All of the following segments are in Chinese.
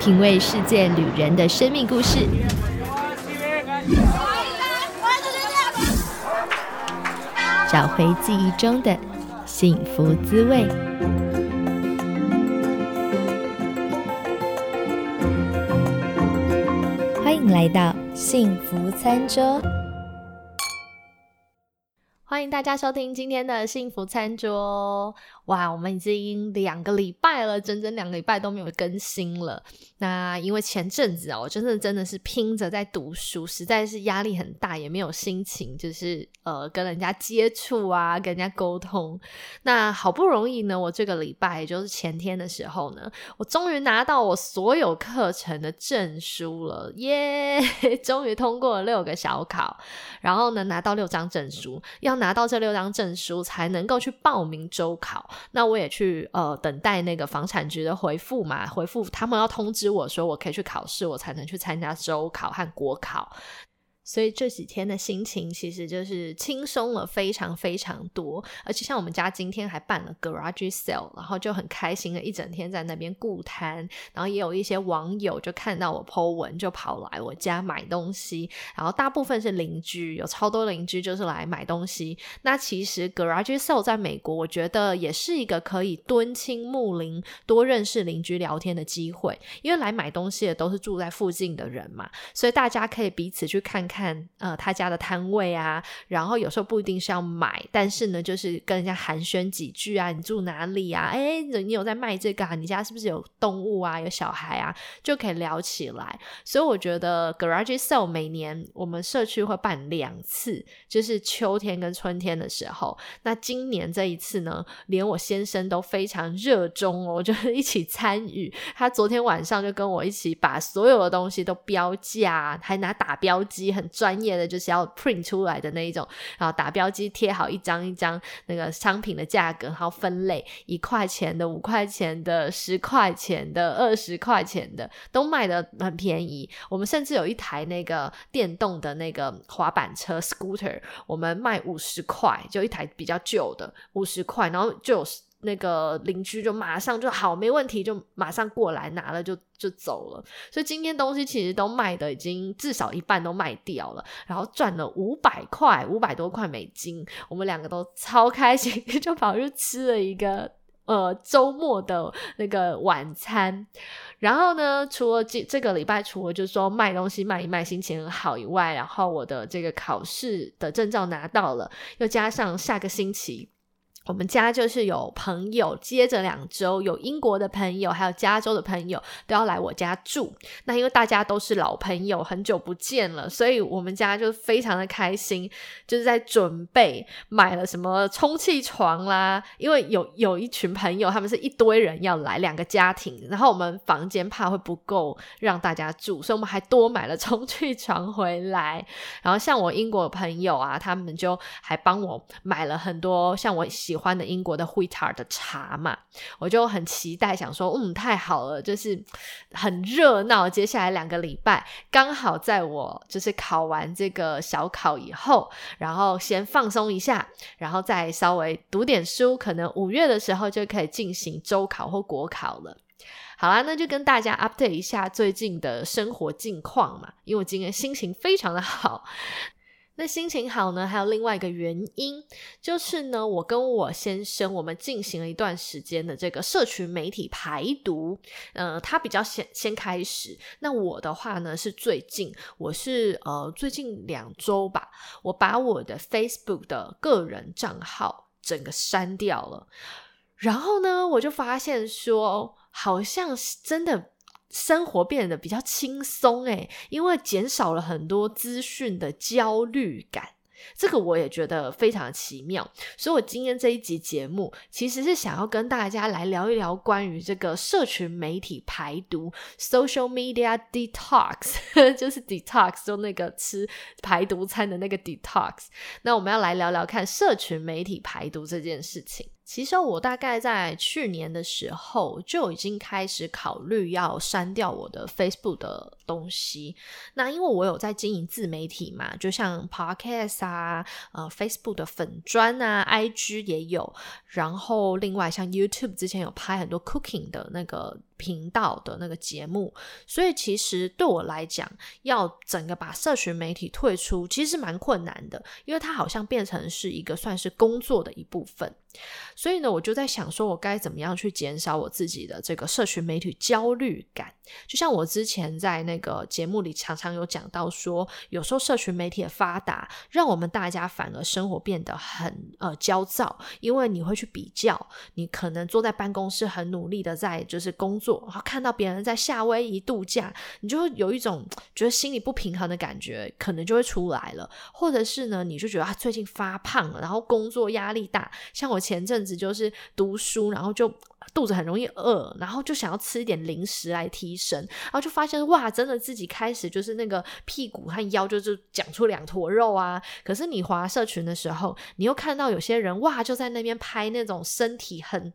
品味世界旅人的生命故事，找回记忆中的幸福滋味。欢迎来到幸福餐桌。欢迎大家收听今天的幸福餐桌。哇，我们已经两个礼拜了，整整两个礼拜都没有更新了。那因为前阵子啊，我真的真的是拼着在读书，实在是压力很大，也没有心情，就是呃跟人家接触啊，跟人家沟通。那好不容易呢，我这个礼拜也就是前天的时候呢，我终于拿到我所有课程的证书了，耶！终于通过了六个小考，然后呢拿到六张证书，要拿到这六张证书才能够去报名周考。那我也去呃等待那个房产局的回复嘛，回复他们要通知我说我可以去考试，我才能去参加周考和国考。所以这几天的心情其实就是轻松了非常非常多，而且像我们家今天还办了 garage sale，然后就很开心的一整天在那边顾摊，然后也有一些网友就看到我 po 文就跑来我家买东西，然后大部分是邻居，有超多邻居就是来买东西。那其实 garage sale 在美国，我觉得也是一个可以敦亲睦邻、多认识邻居聊天的机会，因为来买东西的都是住在附近的人嘛，所以大家可以彼此去看看。看呃他家的摊位啊，然后有时候不一定是要买，但是呢，就是跟人家寒暄几句啊，你住哪里啊？哎，你有在卖这个？啊？你家是不是有动物啊？有小孩啊？就可以聊起来。所以我觉得 Garage Sale 每年我们社区会办两次，就是秋天跟春天的时候。那今年这一次呢，连我先生都非常热衷哦，就是一起参与。他昨天晚上就跟我一起把所有的东西都标价，还拿打标机很。专业的就是要 print 出来的那一种，然后打标机贴好一张一张那个商品的价格，然后分类一块钱的、五块钱的、十块钱的、二十块钱的，都卖的很便宜。我们甚至有一台那个电动的那个滑板车 scooter，我们卖五十块，就一台比较旧的五十块，然后就有。那个邻居就马上就好，没问题，就马上过来拿了，就就走了。所以今天东西其实都卖的已经至少一半都卖掉了，然后赚了五百块，五百多块美金。我们两个都超开心，就跑去吃了一个呃周末的那个晚餐。然后呢，除了这这个礼拜，除了就是说卖东西卖一卖，心情很好以外，然后我的这个考试的证照拿到了，又加上下个星期。我们家就是有朋友，接着两周有英国的朋友，还有加州的朋友都要来我家住。那因为大家都是老朋友，很久不见了，所以我们家就非常的开心，就是在准备买了什么充气床啦。因为有有一群朋友，他们是一堆人要来，两个家庭，然后我们房间怕会不够让大家住，所以我们还多买了充气床回来。然后像我英国朋友啊，他们就还帮我买了很多像我。喜欢的英国的惠塔尔的茶嘛，我就很期待，想说，嗯，太好了，就是很热闹。接下来两个礼拜，刚好在我就是考完这个小考以后，然后先放松一下，然后再稍微读点书，可能五月的时候就可以进行周考或国考了。好啦，那就跟大家 update 一下最近的生活近况嘛，因为我今天心情非常的好。那心情好呢？还有另外一个原因，就是呢，我跟我先生我们进行了一段时间的这个社群媒体排毒。呃，他比较先先开始，那我的话呢是最近，我是呃最近两周吧，我把我的 Facebook 的个人账号整个删掉了，然后呢，我就发现说，好像是真的。生活变得比较轻松诶，因为减少了很多资讯的焦虑感，这个我也觉得非常奇妙。所以，我今天这一集节目其实是想要跟大家来聊一聊关于这个社群媒体排毒 （social media detox），就是 detox 就那个吃排毒餐的那个 detox。那我们要来聊聊看社群媒体排毒这件事情。其实我大概在去年的时候就已经开始考虑要删掉我的 Facebook 的东西。那因为我有在经营自媒体嘛，就像 Podcast 啊、呃 Facebook 的粉砖啊、IG 也有，然后另外像 YouTube 之前有拍很多 Cooking 的那个。频道的那个节目，所以其实对我来讲，要整个把社群媒体退出，其实蛮困难的，因为它好像变成是一个算是工作的一部分。所以呢，我就在想，说我该怎么样去减少我自己的这个社群媒体焦虑感？就像我之前在那个节目里常常有讲到，说有时候社群媒体的发达，让我们大家反而生活变得很呃焦躁，因为你会去比较，你可能坐在办公室很努力的在就是工作，然后看到别人在夏威夷度假，你就会有一种觉得心里不平衡的感觉，可能就会出来了。或者是呢，你就觉得他最近发胖了，然后工作压力大，像我。前阵子就是读书，然后就肚子很容易饿，然后就想要吃一点零食来提神，然后就发现哇，真的自己开始就是那个屁股和腰就是长出两坨肉啊。可是你滑社群的时候，你又看到有些人哇，就在那边拍那种身体很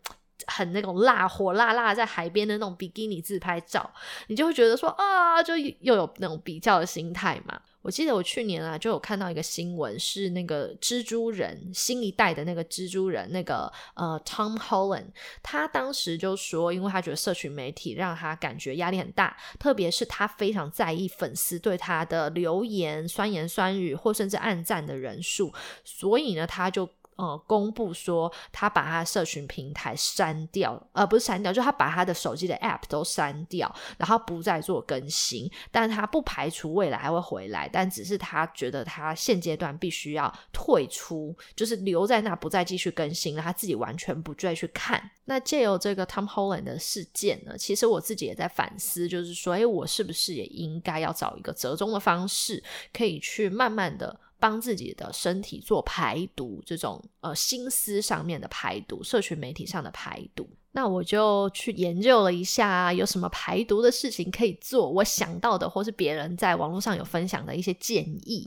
很那种辣火辣辣在海边的那种比基尼自拍照，你就会觉得说啊，就又有那种比较的心态嘛。我记得我去年啊就有看到一个新闻，是那个蜘蛛人新一代的那个蜘蛛人，那个呃 Tom Holland，他当时就说，因为他觉得社群媒体让他感觉压力很大，特别是他非常在意粉丝对他的留言、酸言酸语或甚至暗赞的人数，所以呢，他就。呃，公布说他把他社群平台删掉，呃，不是删掉，就他把他的手机的 App 都删掉，然后不再做更新。但他不排除未来还会回来，但只是他觉得他现阶段必须要退出，就是留在那，不再继续更新了。他自己完全不再去看。那借由这个 Tom Holland 的事件呢，其实我自己也在反思，就是说，哎，我是不是也应该要找一个折中的方式，可以去慢慢的。帮自己的身体做排毒，这种呃心思上面的排毒，社群媒体上的排毒。那我就去研究了一下，有什么排毒的事情可以做。我想到的，或是别人在网络上有分享的一些建议。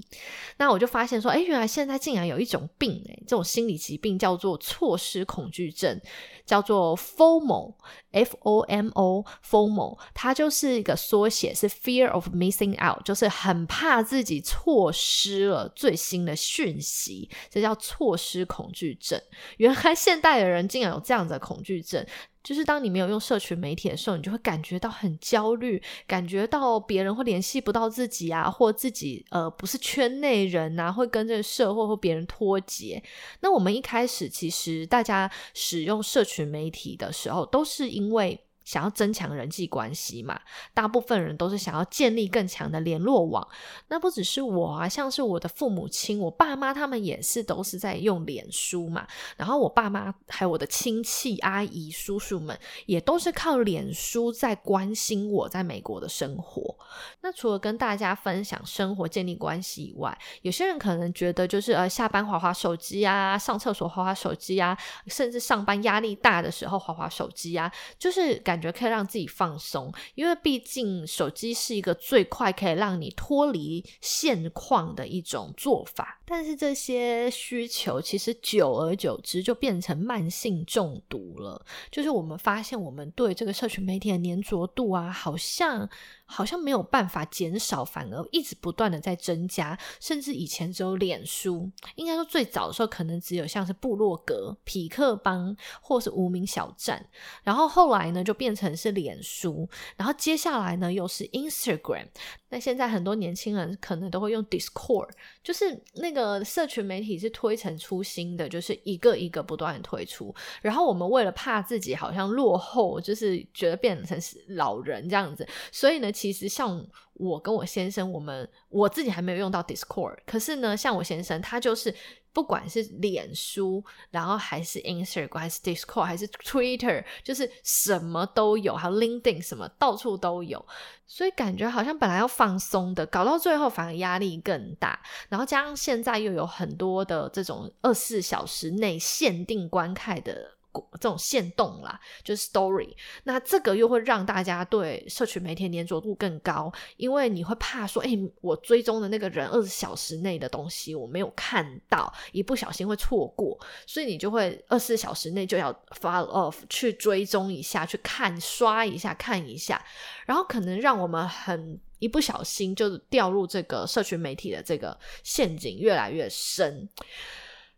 那我就发现说，哎，原来现在竟然有一种病，哎，这种心理疾病叫做错失恐惧症，叫做 FOMO，F O M O，FOMO，它就是一个缩写，是 Fear of Missing Out，就是很怕自己错失了最新的讯息，这叫错失恐惧症。原来现代的人竟然有这样的恐惧症。就是当你没有用社群媒体的时候，你就会感觉到很焦虑，感觉到别人会联系不到自己啊，或自己呃不是圈内人啊，会跟这个社会或别人脱节。那我们一开始其实大家使用社群媒体的时候，都是因为。想要增强人际关系嘛，大部分人都是想要建立更强的联络网。那不只是我啊，像是我的父母亲、我爸妈，他们也是都是在用脸书嘛。然后我爸妈还有我的亲戚、阿姨、叔叔们，也都是靠脸书在关心我在美国的生活。那除了跟大家分享生活、建立关系以外，有些人可能觉得就是呃下班滑滑手机啊，上厕所滑滑手机啊，甚至上班压力大的时候滑滑手机啊，就是感。感觉可以让自己放松，因为毕竟手机是一个最快可以让你脱离现况的一种做法。但是这些需求其实久而久之就变成慢性中毒了。就是我们发现，我们对这个社群媒体的粘着度啊，好像。好像没有办法减少，反而一直不断的在增加，甚至以前只有脸书，应该说最早的时候可能只有像是部落格、匹克邦或是无名小站，然后后来呢就变成是脸书，然后接下来呢又是 Instagram。那现在很多年轻人可能都会用 Discord，就是那个社群媒体是推陈出新的，就是一个一个不断的推出。然后我们为了怕自己好像落后，就是觉得变成是老人这样子，所以呢，其实像我跟我先生，我们我自己还没有用到 Discord，可是呢，像我先生他就是。不管是脸书，然后还是 Instagram，还是 Discord，还是 Twitter，就是什么都有，还有 LinkedIn，什么到处都有，所以感觉好像本来要放松的，搞到最后反而压力更大。然后加上现在又有很多的这种二十四小时内限定观看的。这种限动啦，就是 story，那这个又会让大家对社群媒体粘着度更高，因为你会怕说，哎，我追踪的那个人二十小时内的东西我没有看到，一不小心会错过，所以你就会二十四小时内就要 follow off 去追踪一下，去看刷一下看一下，然后可能让我们很一不小心就掉入这个社群媒体的这个陷阱越来越深。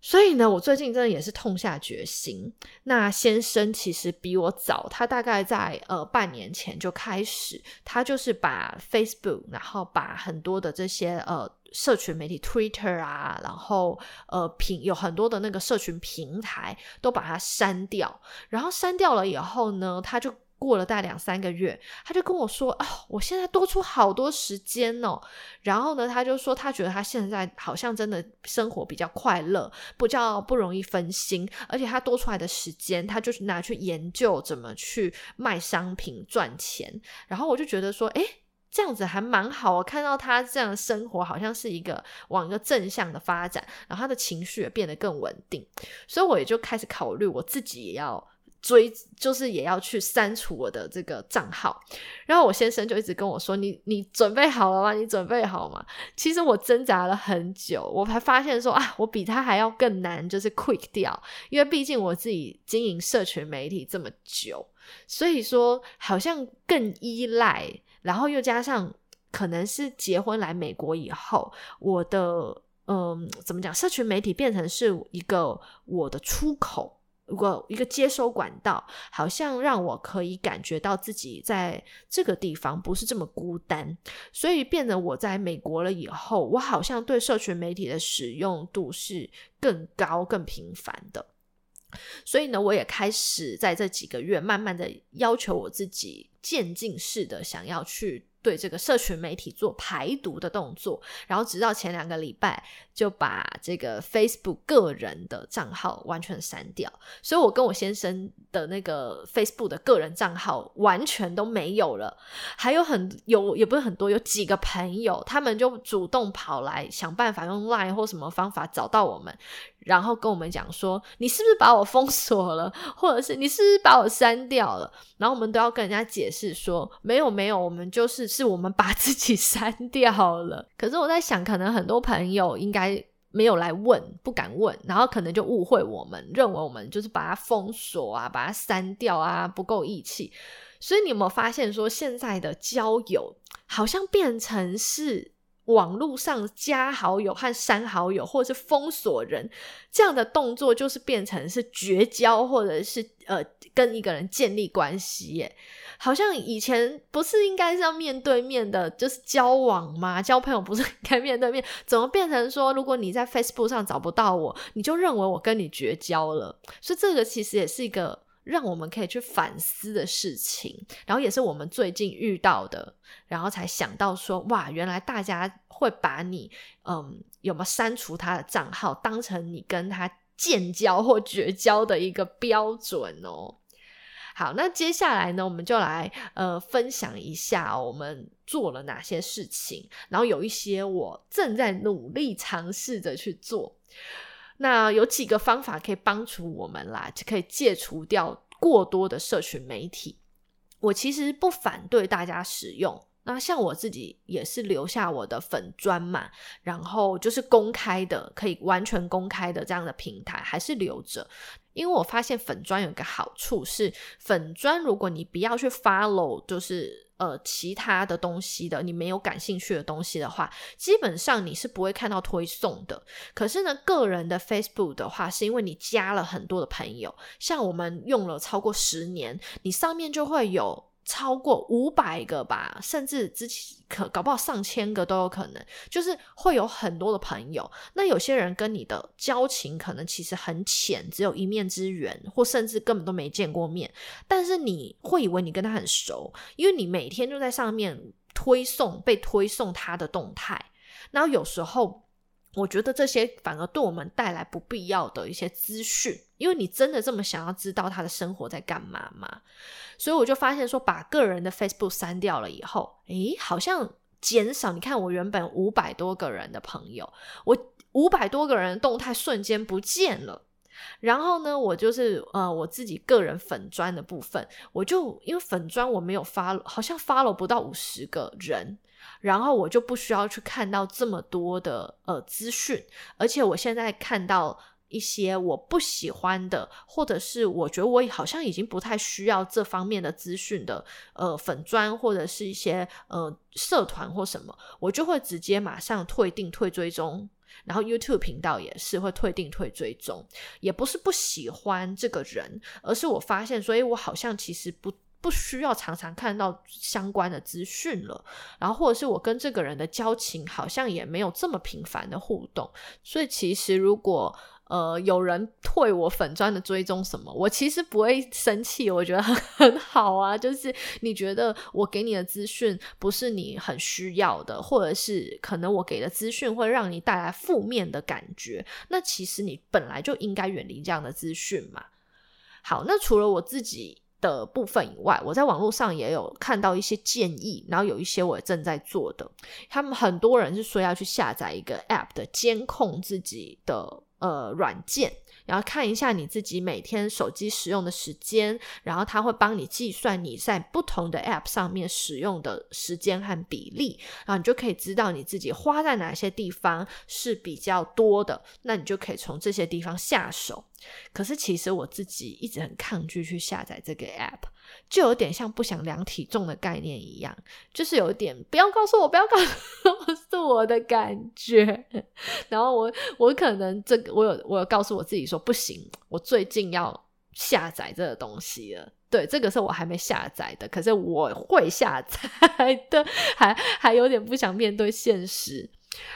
所以呢，我最近真的也是痛下决心。那先生其实比我早，他大概在呃半年前就开始，他就是把 Facebook，然后把很多的这些呃社群媒体 Twitter 啊，然后呃平有很多的那个社群平台都把它删掉。然后删掉了以后呢，他就。过了大概两三个月，他就跟我说：“啊，我现在多出好多时间哦。”然后呢，他就说他觉得他现在好像真的生活比较快乐，不较不容易分心，而且他多出来的时间，他就是拿去研究怎么去卖商品赚钱。然后我就觉得说：“哎，这样子还蛮好。”我看到他这样生活，好像是一个往一个正向的发展，然后他的情绪也变得更稳定。所以我也就开始考虑，我自己也要。追就是也要去删除我的这个账号，然后我先生就一直跟我说：“你你准备好了吗？你准备好吗？”其实我挣扎了很久，我才发现说啊，我比他还要更难，就是 quick 掉，因为毕竟我自己经营社群媒体这么久，所以说好像更依赖，然后又加上可能是结婚来美国以后，我的嗯怎么讲，社群媒体变成是一个我的出口。如果一个接收管道，好像让我可以感觉到自己在这个地方不是这么孤单，所以变得我在美国了以后，我好像对社群媒体的使用度是更高、更频繁的。所以呢，我也开始在这几个月，慢慢的要求我自己渐进式的想要去。对这个社群媒体做排毒的动作，然后直到前两个礼拜就把这个 Facebook 个人的账号完全删掉，所以我跟我先生的那个 Facebook 的个人账号完全都没有了。还有很有也不是很多，有几个朋友他们就主动跑来想办法用 Line 或什么方法找到我们。然后跟我们讲说，你是不是把我封锁了，或者是你是不是把我删掉了？然后我们都要跟人家解释说，没有没有，我们就是是我们把自己 删掉了。可是我在想，可能很多朋友应该没有来问，不敢问，然后可能就误会我们，认为我们就是把它封锁啊，把它删掉啊，不够义气。所以你有没有发现说，现在的交友好像变成是？网络上加好友和删好友，或者是封锁人这样的动作，就是变成是绝交，或者是呃跟一个人建立关系耶。好像以前不是应该是要面对面的，就是交往吗？交朋友不是应该面对面？怎么变成说，如果你在 Facebook 上找不到我，你就认为我跟你绝交了？所以这个其实也是一个。让我们可以去反思的事情，然后也是我们最近遇到的，然后才想到说，哇，原来大家会把你，嗯，有没有删除他的账号，当成你跟他建交或绝交的一个标准哦。好，那接下来呢，我们就来呃分享一下我们做了哪些事情，然后有一些我正在努力尝试着去做。那有几个方法可以帮助我们啦，就可以戒除掉过多的社群媒体。我其实不反对大家使用，那像我自己也是留下我的粉砖嘛，然后就是公开的，可以完全公开的这样的平台还是留着。因为我发现粉砖有个好处是，粉砖如果你不要去 follow，就是呃其他的东西的，你没有感兴趣的东西的话，基本上你是不会看到推送的。可是呢，个人的 Facebook 的话，是因为你加了很多的朋友，像我们用了超过十年，你上面就会有。超过五百个吧，甚至之前可搞不好上千个都有可能，就是会有很多的朋友。那有些人跟你的交情可能其实很浅，只有一面之缘，或甚至根本都没见过面。但是你会以为你跟他很熟，因为你每天就在上面推送被推送他的动态。然后有时候。我觉得这些反而对我们带来不必要的一些资讯，因为你真的这么想要知道他的生活在干嘛吗？所以我就发现说，把个人的 Facebook 删掉了以后，诶，好像减少。你看，我原本五百多个人的朋友，我五百多个人的动态瞬间不见了。然后呢，我就是呃，我自己个人粉砖的部分，我就因为粉砖我没有发，好像发了不到五十个人。然后我就不需要去看到这么多的呃资讯，而且我现在看到一些我不喜欢的，或者是我觉得我好像已经不太需要这方面的资讯的呃粉砖或者是一些呃社团或什么，我就会直接马上退订退追踪。然后 YouTube 频道也是会退订退追踪，也不是不喜欢这个人，而是我发现，所以我好像其实不。不需要常常看到相关的资讯了，然后或者是我跟这个人的交情好像也没有这么频繁的互动，所以其实如果呃有人退我粉钻的追踪什么，我其实不会生气，我觉得 很好啊。就是你觉得我给你的资讯不是你很需要的，或者是可能我给的资讯会让你带来负面的感觉，那其实你本来就应该远离这样的资讯嘛。好，那除了我自己。的部分以外，我在网络上也有看到一些建议，然后有一些我正在做的。他们很多人是说要去下载一个 App 的监控自己的呃软件。然后看一下你自己每天手机使用的时间，然后它会帮你计算你在不同的 App 上面使用的时间和比例，然后你就可以知道你自己花在哪些地方是比较多的，那你就可以从这些地方下手。可是其实我自己一直很抗拒去下载这个 App。就有点像不想量体重的概念一样，就是有点不要告诉我，不要告诉我 是我的感觉。然后我我可能这个我有我有告诉我自己说不行，我最近要下载这个东西了。对，这个是我还没下载的，可是我会下载的，还还有点不想面对现实。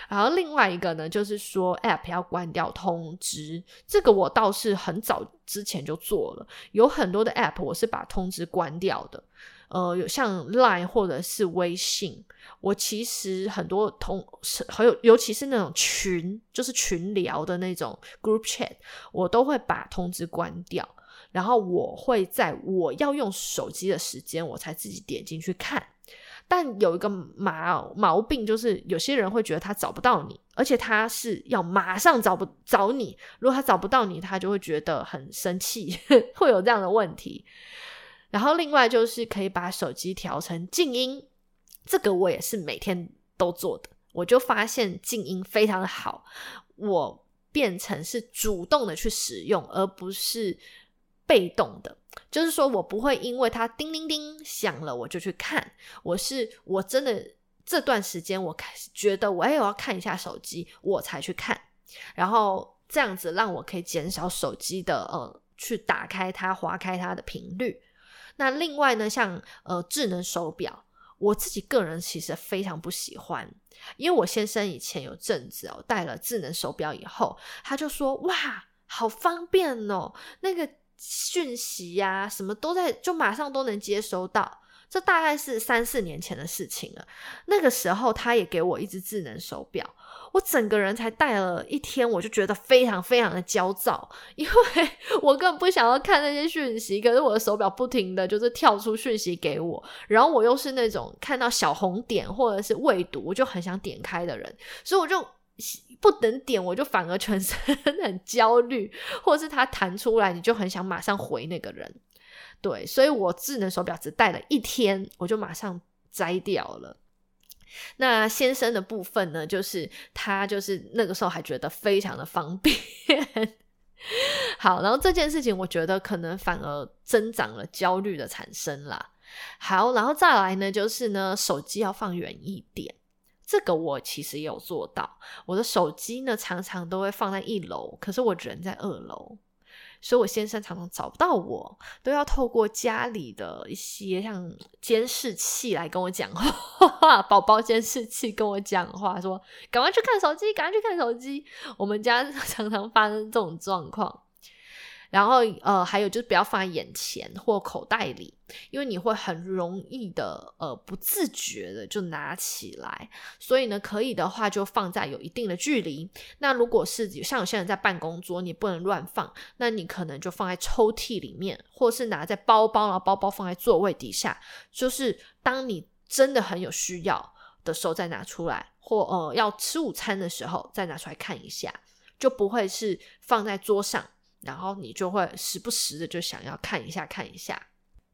然后另外一个呢，就是说 App 要关掉通知，这个我倒是很早之前就做了。有很多的 App 我是把通知关掉的，呃，有像 Line 或者是微信，我其实很多同还有尤其是那种群，就是群聊的那种 Group Chat，我都会把通知关掉。然后我会在我要用手机的时间，我才自己点进去看。但有一个毛毛病，就是有些人会觉得他找不到你，而且他是要马上找不找你。如果他找不到你，他就会觉得很生气，会有这样的问题。然后另外就是可以把手机调成静音，这个我也是每天都做的。我就发现静音非常的好，我变成是主动的去使用，而不是被动的。就是说我不会因为它叮铃铃响了我就去看，我是我真的这段时间我开始觉得我哎我要看一下手机我才去看，然后这样子让我可以减少手机的呃去打开它划开它的频率。那另外呢，像呃智能手表，我自己个人其实非常不喜欢，因为我先生以前有阵子哦戴了智能手表以后，他就说哇好方便哦那个。讯息呀，什么都在，就马上都能接收到。这大概是三四年前的事情了。那个时候，他也给我一只智能手表，我整个人才戴了一天，我就觉得非常非常的焦躁，因为 我根本不想要看那些讯息，可是我的手表不停的就是跳出讯息给我，然后我又是那种看到小红点或者是未读，我就很想点开的人，所以我就。不等点，我就反而全身 很焦虑，或者是它弹出来，你就很想马上回那个人。对，所以我智能手表只戴了一天，我就马上摘掉了。那先生的部分呢，就是他就是那个时候还觉得非常的方便。好，然后这件事情我觉得可能反而增长了焦虑的产生啦。好，然后再来呢，就是呢，手机要放远一点。这个我其实有做到，我的手机呢常常都会放在一楼，可是我人在二楼，所以我先生常常找不到我，都要透过家里的一些像监视器来跟我讲话，宝宝监视器跟我讲话，说赶快去看手机，赶快去看手机。我们家常常发生这种状况。然后，呃，还有就是不要放在眼前或口袋里，因为你会很容易的，呃，不自觉的就拿起来。所以呢，可以的话就放在有一定的距离。那如果是像有些人在办公桌，你不能乱放，那你可能就放在抽屉里面，或是拿在包包，然后包包放在座位底下。就是当你真的很有需要的时候再拿出来，或呃要吃午餐的时候再拿出来看一下，就不会是放在桌上。然后你就会时不时的就想要看一下看一下。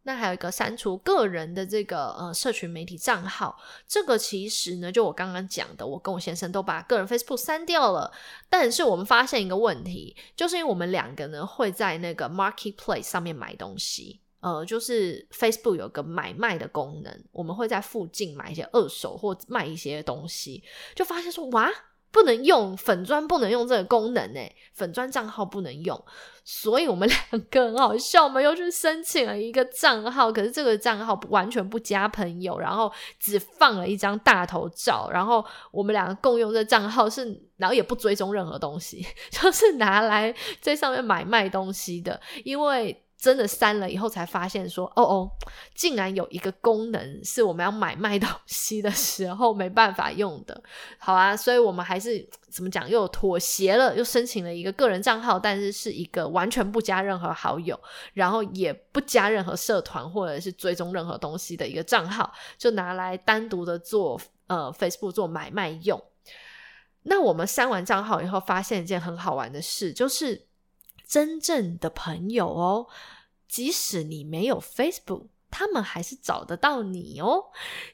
那还有一个删除个人的这个呃社群媒体账号，这个其实呢，就我刚刚讲的，我跟我先生都把个人 Facebook 删掉了。但是我们发现一个问题，就是因为我们两个呢会在那个 Marketplace 上面买东西，呃，就是 Facebook 有个买卖的功能，我们会在附近买一些二手或卖一些东西，就发现说哇。不能用粉砖，不能用这个功能呢，粉砖账号不能用，所以我们两个很好笑，我们又去申请了一个账号，可是这个账号完全不加朋友，然后只放了一张大头照，然后我们两个共用这账号是，然后也不追踪任何东西，就是拿来在上面买卖东西的，因为。真的删了以后才发现，说哦哦，竟然有一个功能是我们要买卖东西的时候没办法用的。好啊，所以我们还是怎么讲，又妥协了，又申请了一个个人账号，但是是一个完全不加任何好友，然后也不加任何社团或者是追踪任何东西的一个账号，就拿来单独的做呃 Facebook 做买卖用。那我们删完账号以后，发现一件很好玩的事，就是。真正的朋友哦，即使你没有 Facebook，他们还是找得到你哦。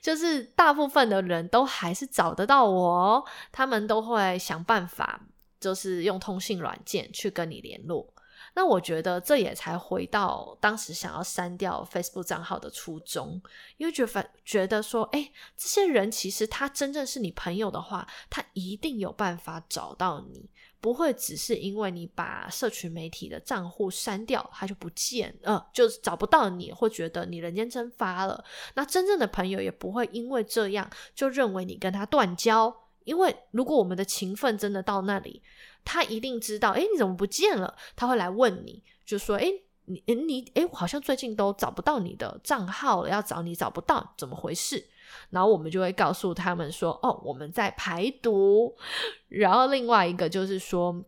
就是大部分的人都还是找得到我哦，他们都会想办法，就是用通信软件去跟你联络。那我觉得这也才回到当时想要删掉 Facebook 账号的初衷，因为觉得觉得说，哎，这些人其实他真正是你朋友的话，他一定有办法找到你。不会只是因为你把社群媒体的账户删掉，他就不见，呃，就是找不到你，或觉得你人间蒸发了。那真正的朋友也不会因为这样就认为你跟他断交，因为如果我们的情分真的到那里，他一定知道，哎，你怎么不见了？他会来问你，就说，哎，你你，哎，好像最近都找不到你的账号了，要找你找不到，怎么回事？然后我们就会告诉他们说：“哦，我们在排毒。”然后另外一个就是说，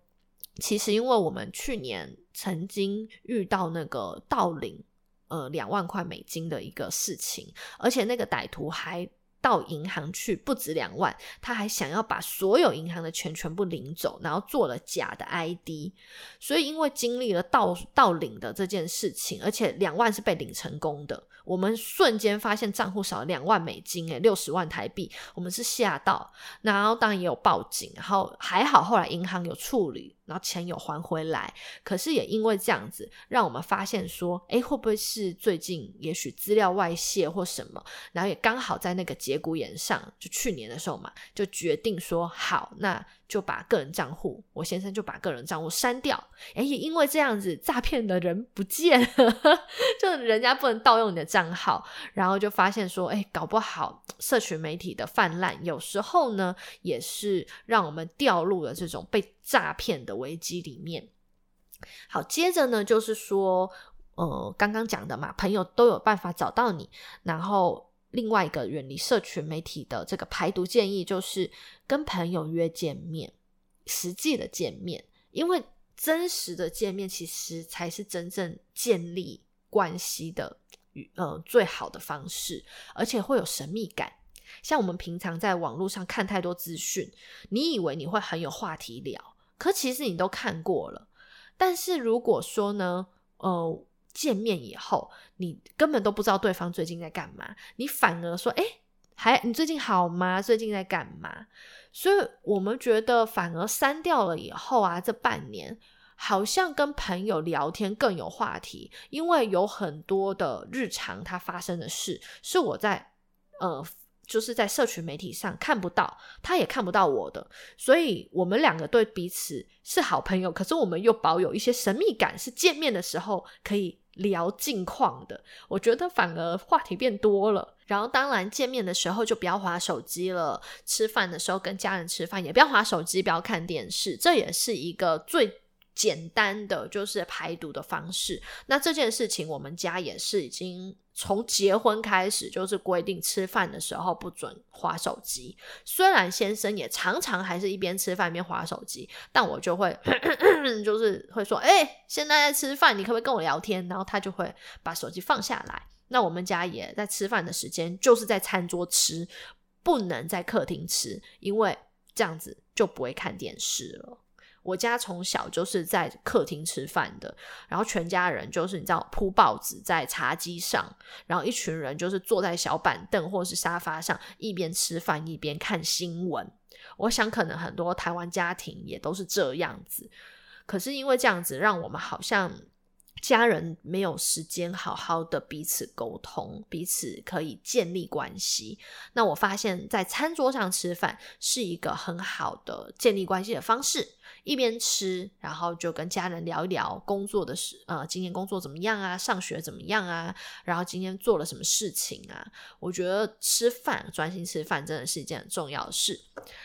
其实因为我们去年曾经遇到那个盗领呃两万块美金的一个事情，而且那个歹徒还。到银行去不止两万，他还想要把所有银行的钱全部领走，然后做了假的 ID，所以因为经历了盗盗领的这件事情，而且两万是被领成功的，我们瞬间发现账户少了两万美金，诶六十万台币，我们是吓到，然后当然也有报警，然后还好后来银行有处理。然后钱有还回来，可是也因为这样子，让我们发现说，哎，会不会是最近也许资料外泄或什么？然后也刚好在那个节骨眼上，就去年的时候嘛，就决定说好，那。就把个人账户，我先生就把个人账户删掉。哎，也因为这样子，诈骗的人不见了，就人家不能盗用你的账号，然后就发现说，哎，搞不好社群媒体的泛滥，有时候呢，也是让我们掉入了这种被诈骗的危机里面。好，接着呢，就是说，呃，刚刚讲的嘛，朋友都有办法找到你，然后。另外一个远离社群媒体的这个排毒建议，就是跟朋友约见面，实际的见面，因为真实的见面其实才是真正建立关系的呃最好的方式，而且会有神秘感。像我们平常在网络上看太多资讯，你以为你会很有话题聊，可其实你都看过了。但是如果说呢，呃。见面以后，你根本都不知道对方最近在干嘛，你反而说：“哎，还你最近好吗？最近在干嘛？”所以我们觉得，反而删掉了以后啊，这半年好像跟朋友聊天更有话题，因为有很多的日常他发生的事是我在呃，就是在社群媒体上看不到，他也看不到我的，所以我们两个对彼此是好朋友，可是我们又保有一些神秘感，是见面的时候可以。聊近况的，我觉得反而话题变多了。然后当然见面的时候就不要划手机了，吃饭的时候跟家人吃饭也不要划手机，不要看电视，这也是一个最。简单的就是排毒的方式。那这件事情，我们家也是已经从结婚开始就是规定，吃饭的时候不准划手机。虽然先生也常常还是一边吃饭一边划手机，但我就会 就是会说：“哎，现在在吃饭，你可不可以跟我聊天？”然后他就会把手机放下来。那我们家也在吃饭的时间就是在餐桌吃，不能在客厅吃，因为这样子就不会看电视了。我家从小就是在客厅吃饭的，然后全家人就是你知道铺报纸在茶几上，然后一群人就是坐在小板凳或是沙发上，一边吃饭一边看新闻。我想可能很多台湾家庭也都是这样子，可是因为这样子让我们好像家人没有时间好好的彼此沟通，彼此可以建立关系。那我发现，在餐桌上吃饭是一个很好的建立关系的方式。一边吃，然后就跟家人聊一聊工作的事，呃，今天工作怎么样啊？上学怎么样啊？然后今天做了什么事情啊？我觉得吃饭，专心吃饭，真的是一件很重要的事。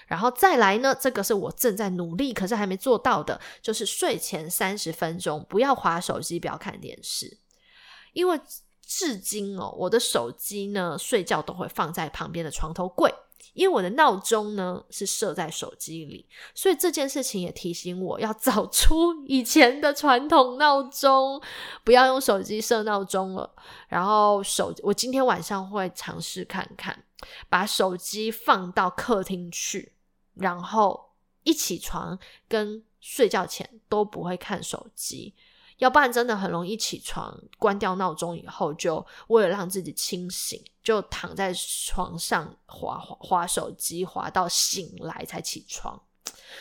然后再来呢，这个是我正在努力，可是还没做到的，就是睡前三十分钟不要划手机，不要看电视，因为至今哦，我的手机呢，睡觉都会放在旁边的床头柜。因为我的闹钟呢是设在手机里，所以这件事情也提醒我要找出以前的传统闹钟，不要用手机设闹钟了。然后手，我今天晚上会尝试看看，把手机放到客厅去，然后一起床跟睡觉前都不会看手机。要不然真的很容易起床，关掉闹钟以后，就为了让自己清醒，就躺在床上划划手机，划到醒来才起床。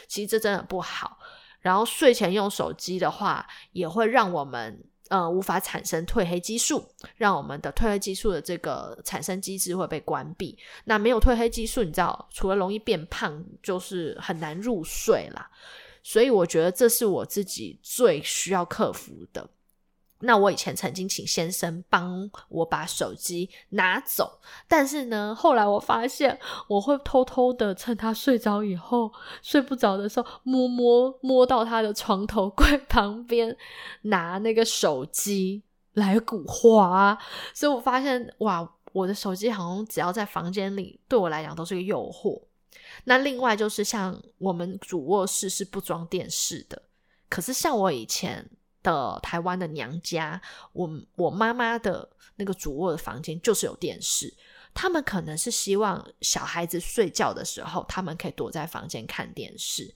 其实这真的不好。然后睡前用手机的话，也会让我们呃无法产生褪黑激素，让我们的褪黑激素的这个产生机制会被关闭。那没有褪黑激素，你知道，除了容易变胖，就是很难入睡啦。所以我觉得这是我自己最需要克服的。那我以前曾经请先生帮我把手机拿走，但是呢，后来我发现我会偷偷的趁他睡着以后，睡不着的时候，摸摸摸到他的床头柜 旁边，拿那个手机来鼓花。所以我发现，哇，我的手机好像只要在房间里，对我来讲都是个诱惑。那另外就是像我们主卧室是不装电视的，可是像我以前的台湾的娘家，我我妈妈的那个主卧的房间就是有电视，他们可能是希望小孩子睡觉的时候，他们可以躲在房间看电视。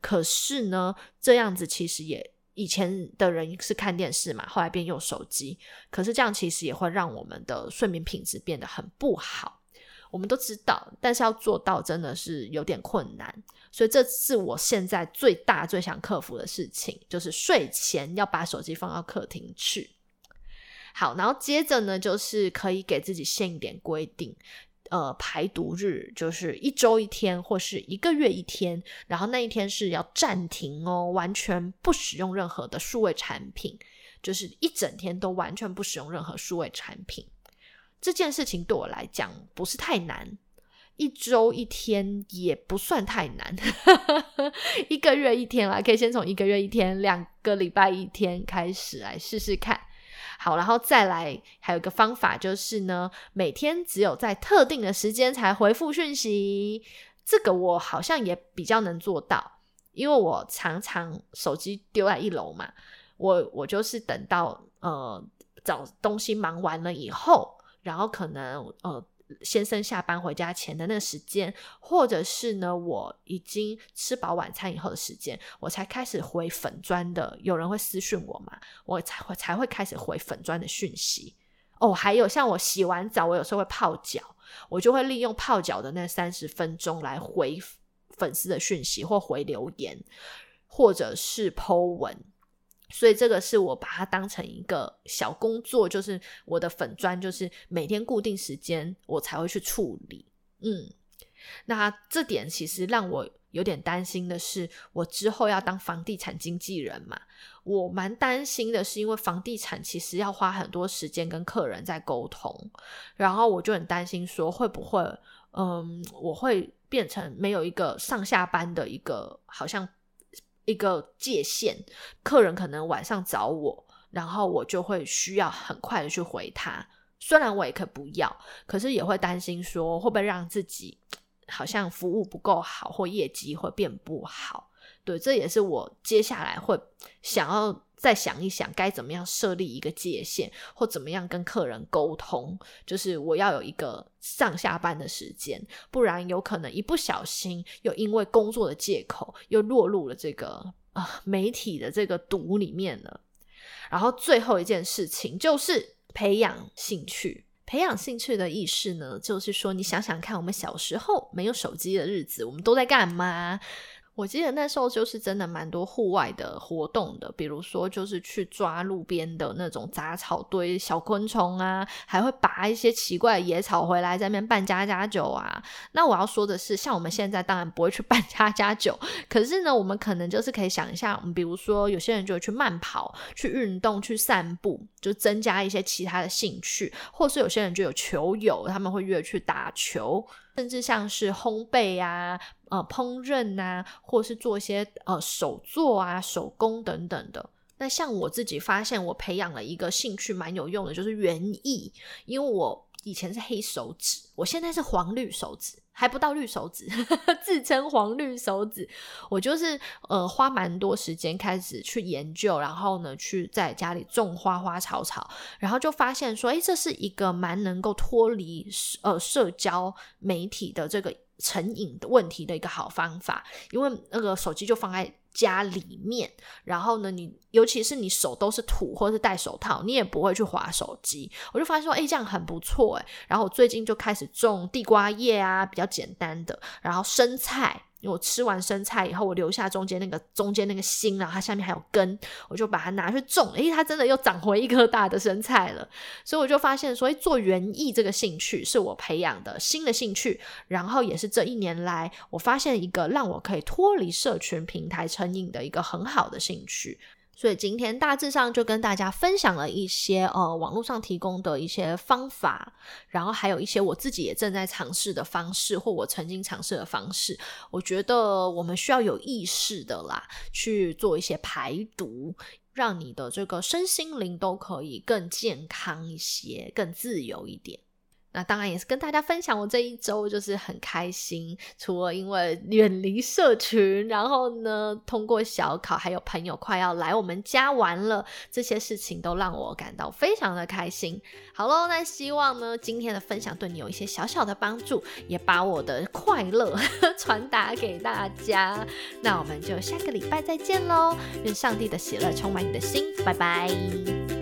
可是呢，这样子其实也以前的人是看电视嘛，后来变用手机，可是这样其实也会让我们的睡眠品质变得很不好。我们都知道，但是要做到真的是有点困难，所以这是我现在最大最想克服的事情，就是睡前要把手机放到客厅去。好，然后接着呢，就是可以给自己限一点规定，呃，排毒日就是一周一天或是一个月一天，然后那一天是要暂停哦，完全不使用任何的数位产品，就是一整天都完全不使用任何数位产品。这件事情对我来讲不是太难，一周一天也不算太难，一个月一天啦，可以先从一个月一天、两个礼拜一天开始来试试看。好，然后再来还有一个方法就是呢，每天只有在特定的时间才回复讯息。这个我好像也比较能做到，因为我常常手机丢在一楼嘛，我我就是等到呃找东西忙完了以后。然后可能呃，先生下班回家前的那个时间，或者是呢，我已经吃饱晚餐以后的时间，我才开始回粉砖的。有人会私讯我嘛，我才会才会开始回粉砖的讯息。哦，还有像我洗完澡，我有时候会泡脚，我就会利用泡脚的那三十分钟来回粉丝的讯息，或回留言，或者是 Po 文。所以这个是我把它当成一个小工作，就是我的粉砖，就是每天固定时间我才会去处理。嗯，那这点其实让我有点担心的是，我之后要当房地产经纪人嘛，我蛮担心的是，因为房地产其实要花很多时间跟客人在沟通，然后我就很担心说会不会，嗯，我会变成没有一个上下班的一个好像。一个界限，客人可能晚上找我，然后我就会需要很快的去回他。虽然我也可以不要，可是也会担心说会不会让自己 好像服务不够好，或业绩会变不好。对，这也是我接下来会想要。再想一想，该怎么样设立一个界限，或怎么样跟客人沟通？就是我要有一个上下班的时间，不然有可能一不小心又因为工作的借口，又落入了这个啊媒体的这个毒里面了。然后最后一件事情就是培养兴趣。培养兴趣的意识呢，就是说你想想看，我们小时候没有手机的日子，我们都在干嘛？我记得那时候就是真的蛮多户外的活动的，比如说就是去抓路边的那种杂草堆、小昆虫啊，还会拔一些奇怪的野草回来在那边办家家酒啊。那我要说的是，像我们现在当然不会去 办家家酒，可是呢，我们可能就是可以想一下，比如说有些人就会去慢跑、去运动、去散步，就增加一些其他的兴趣，或是有些人就有球友，他们会约去打球。甚至像是烘焙啊、呃烹饪啊，或是做一些呃手作啊、手工等等的。那像我自己发现，我培养了一个兴趣蛮有用的，就是园艺。因为我以前是黑手指，我现在是黄绿手指。还不到绿手指，自称黄绿手指。我就是呃花蛮多时间开始去研究，然后呢去在家里种花花草草，然后就发现说，哎，这是一个蛮能够脱离呃社交媒体的这个成瘾的问题的一个好方法，因为那个手机就放在。家里面，然后呢，你尤其是你手都是土或者是戴手套，你也不会去划手机。我就发现说，哎，这样很不错哎。然后我最近就开始种地瓜叶啊，比较简单的，然后生菜。因为我吃完生菜以后，我留下中间那个中间那个心然后它下面还有根，我就把它拿去种，诶，它真的又长回一颗大的生菜了。所以我就发现，所，以做园艺这个兴趣是我培养的新的兴趣，然后也是这一年来我发现一个让我可以脱离社群平台成瘾的一个很好的兴趣。所以今天大致上就跟大家分享了一些呃网络上提供的一些方法，然后还有一些我自己也正在尝试的方式，或我曾经尝试的方式。我觉得我们需要有意识的啦，去做一些排毒，让你的这个身心灵都可以更健康一些，更自由一点。那当然也是跟大家分享，我这一周就是很开心。除了因为远离社群，然后呢，通过小考，还有朋友快要来我们家玩了，这些事情都让我感到非常的开心。好喽，那希望呢今天的分享对你有一些小小的帮助，也把我的快乐 传达给大家。那我们就下个礼拜再见喽！愿上帝的喜乐充满你的心，拜拜。